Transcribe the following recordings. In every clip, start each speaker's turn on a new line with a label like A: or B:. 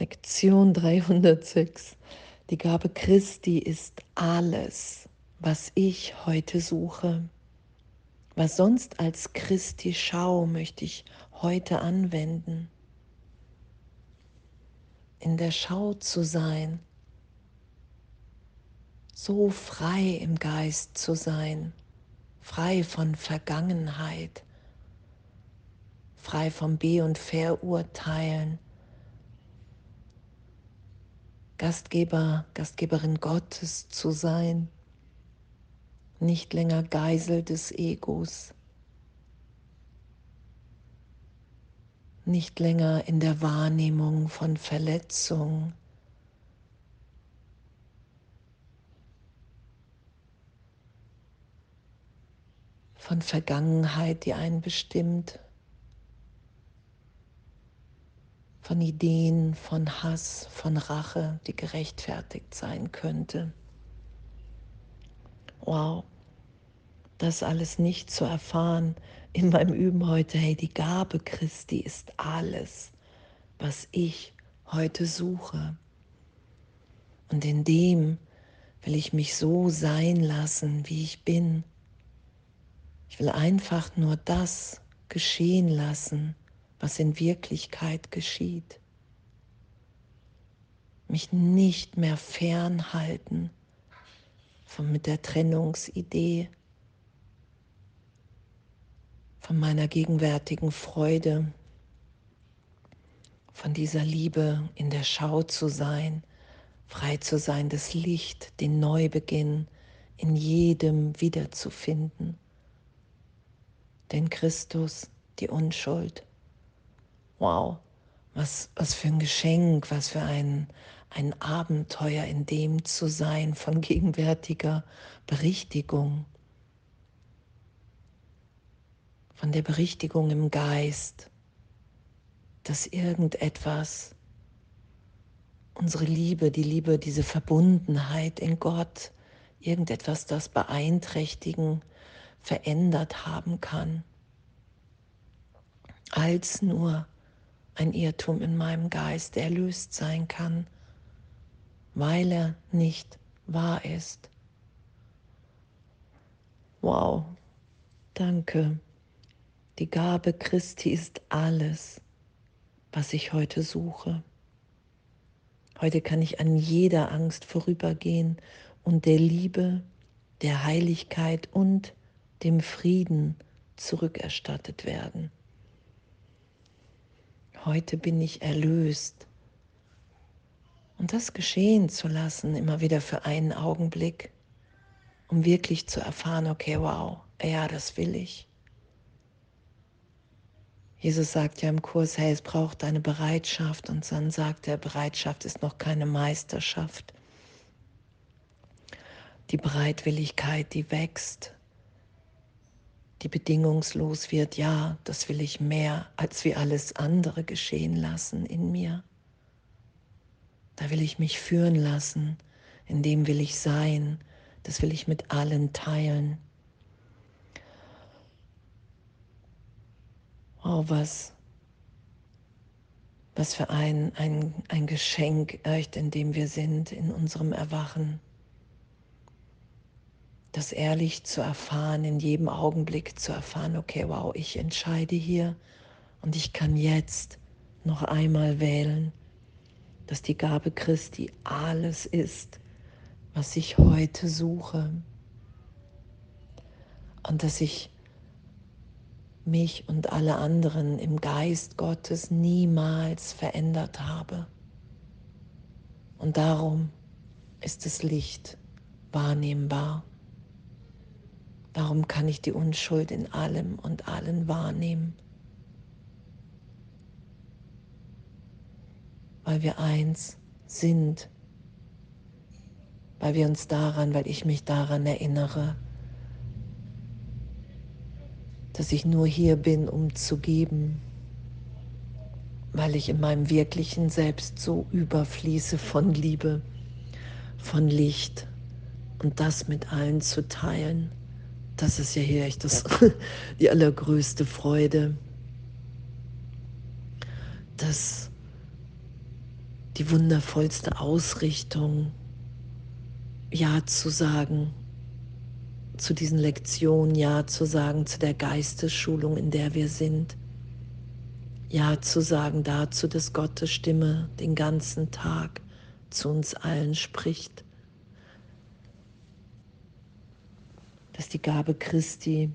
A: Lektion 306. Die Gabe Christi ist alles, was ich heute suche. Was sonst als Christi Schau möchte ich heute anwenden. In der Schau zu sein, so frei im Geist zu sein, frei von Vergangenheit, frei vom Be- und Verurteilen, Gastgeber, Gastgeberin Gottes zu sein, nicht länger Geisel des Egos, nicht länger in der Wahrnehmung von Verletzung, von Vergangenheit, die einen bestimmt. Von Ideen, von Hass, von Rache, die gerechtfertigt sein könnte. Wow, das alles nicht zu erfahren in meinem Üben heute, hey, die Gabe Christi ist alles, was ich heute suche. Und in dem will ich mich so sein lassen, wie ich bin. Ich will einfach nur das geschehen lassen, was in Wirklichkeit geschieht. Mich nicht mehr fernhalten von mit der Trennungsidee, von meiner gegenwärtigen Freude, von dieser Liebe in der Schau zu sein, frei zu sein, das Licht, den Neubeginn in jedem wiederzufinden. Den Christus, die Unschuld, wow, was, was für ein Geschenk, was für ein, ein Abenteuer in dem zu sein von gegenwärtiger Berichtigung, von der Berichtigung im Geist, dass irgendetwas, unsere Liebe, die Liebe, diese Verbundenheit in Gott, irgendetwas, das beeinträchtigen, verändert haben kann, als nur ein Irrtum in meinem Geist erlöst sein kann, weil er nicht wahr ist. Wow, danke. Die Gabe Christi ist alles, was ich heute suche. Heute kann ich an jeder Angst vorübergehen und der Liebe, der Heiligkeit und dem Frieden zurückerstattet werden. Heute bin ich erlöst. Und das geschehen zu lassen, immer wieder für einen Augenblick, um wirklich zu erfahren, okay, wow, ja, das will ich. Jesus sagt ja im Kurs, hey, es braucht eine Bereitschaft und dann sagt er, Bereitschaft ist noch keine Meisterschaft. Die Bereitwilligkeit, die wächst die bedingungslos wird, ja, das will ich mehr, als wie alles andere geschehen lassen in mir. Da will ich mich führen lassen, in dem will ich sein, das will ich mit allen teilen. Oh, was, was für ein, ein, ein Geschenk, echt, in dem wir sind, in unserem Erwachen das ehrlich zu erfahren, in jedem Augenblick zu erfahren, okay, wow, ich entscheide hier und ich kann jetzt noch einmal wählen, dass die Gabe Christi alles ist, was ich heute suche und dass ich mich und alle anderen im Geist Gottes niemals verändert habe. Und darum ist das Licht wahrnehmbar. Darum kann ich die Unschuld in allem und allen wahrnehmen. Weil wir eins sind. Weil wir uns daran, weil ich mich daran erinnere, dass ich nur hier bin, um zu geben, weil ich in meinem wirklichen Selbst so überfließe von Liebe, von Licht und das mit allen zu teilen das ist ja hier echt das, die allergrößte Freude, dass die wundervollste Ausrichtung, Ja zu sagen zu diesen Lektionen, Ja zu sagen zu der Geistesschulung, in der wir sind. Ja zu sagen dazu, dass Gottes Stimme den ganzen Tag zu uns allen spricht. Dass die Gabe Christi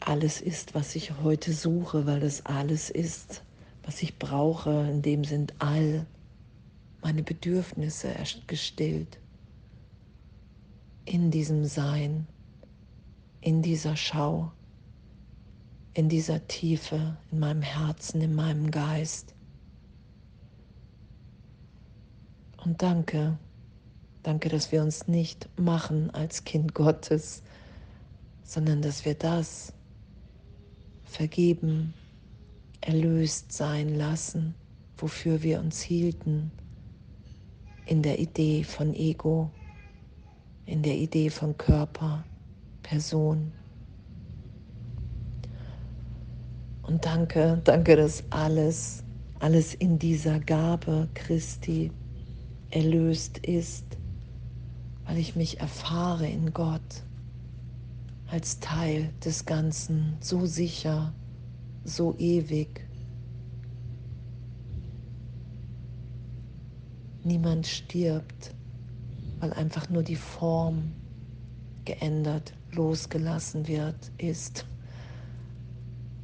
A: alles ist, was ich heute suche, weil es alles ist, was ich brauche. In dem sind all meine Bedürfnisse gestillt. In diesem Sein, in dieser Schau, in dieser Tiefe, in meinem Herzen, in meinem Geist. Und danke, danke, dass wir uns nicht machen als Kind Gottes, sondern dass wir das vergeben, erlöst sein lassen, wofür wir uns hielten, in der Idee von Ego, in der Idee von Körper, Person. Und danke, danke, dass alles, alles in dieser Gabe Christi erlöst ist, weil ich mich erfahre in Gott als Teil des Ganzen, so sicher, so ewig. Niemand stirbt, weil einfach nur die Form geändert, losgelassen wird, ist,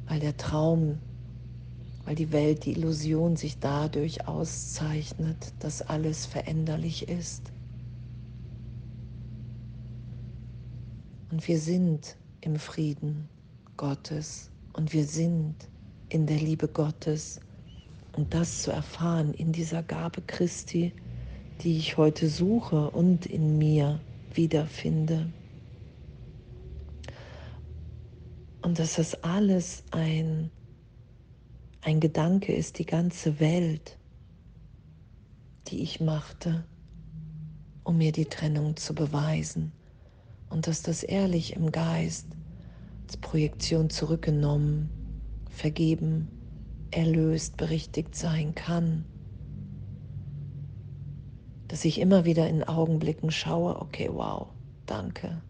A: weil der Traum, weil die Welt, die Illusion sich dadurch auszeichnet, dass alles veränderlich ist. Und wir sind im Frieden Gottes und wir sind in der Liebe Gottes. Und das zu erfahren in dieser Gabe Christi, die ich heute suche und in mir wiederfinde. Und dass das alles ein, ein Gedanke ist, die ganze Welt, die ich machte, um mir die Trennung zu beweisen und dass das ehrlich im Geist als Projektion zurückgenommen, vergeben, erlöst, berichtigt sein kann. Dass ich immer wieder in Augenblicken schaue, okay, wow, danke.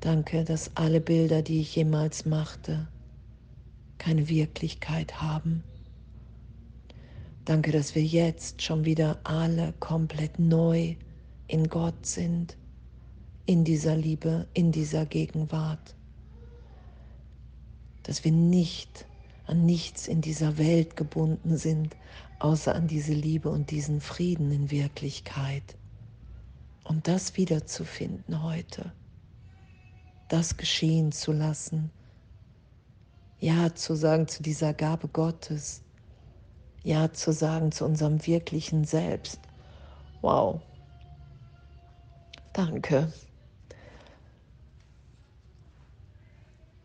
A: Danke, dass alle Bilder, die ich jemals machte, keine Wirklichkeit haben. Danke, dass wir jetzt schon wieder alle komplett neu in Gott sind in dieser Liebe, in dieser Gegenwart. Dass wir nicht an nichts in dieser Welt gebunden sind, außer an diese Liebe und diesen Frieden in Wirklichkeit. Und das wiederzufinden heute, das geschehen zu lassen, Ja zu sagen zu dieser Gabe Gottes, Ja zu sagen zu unserem wirklichen Selbst. Wow. Danke.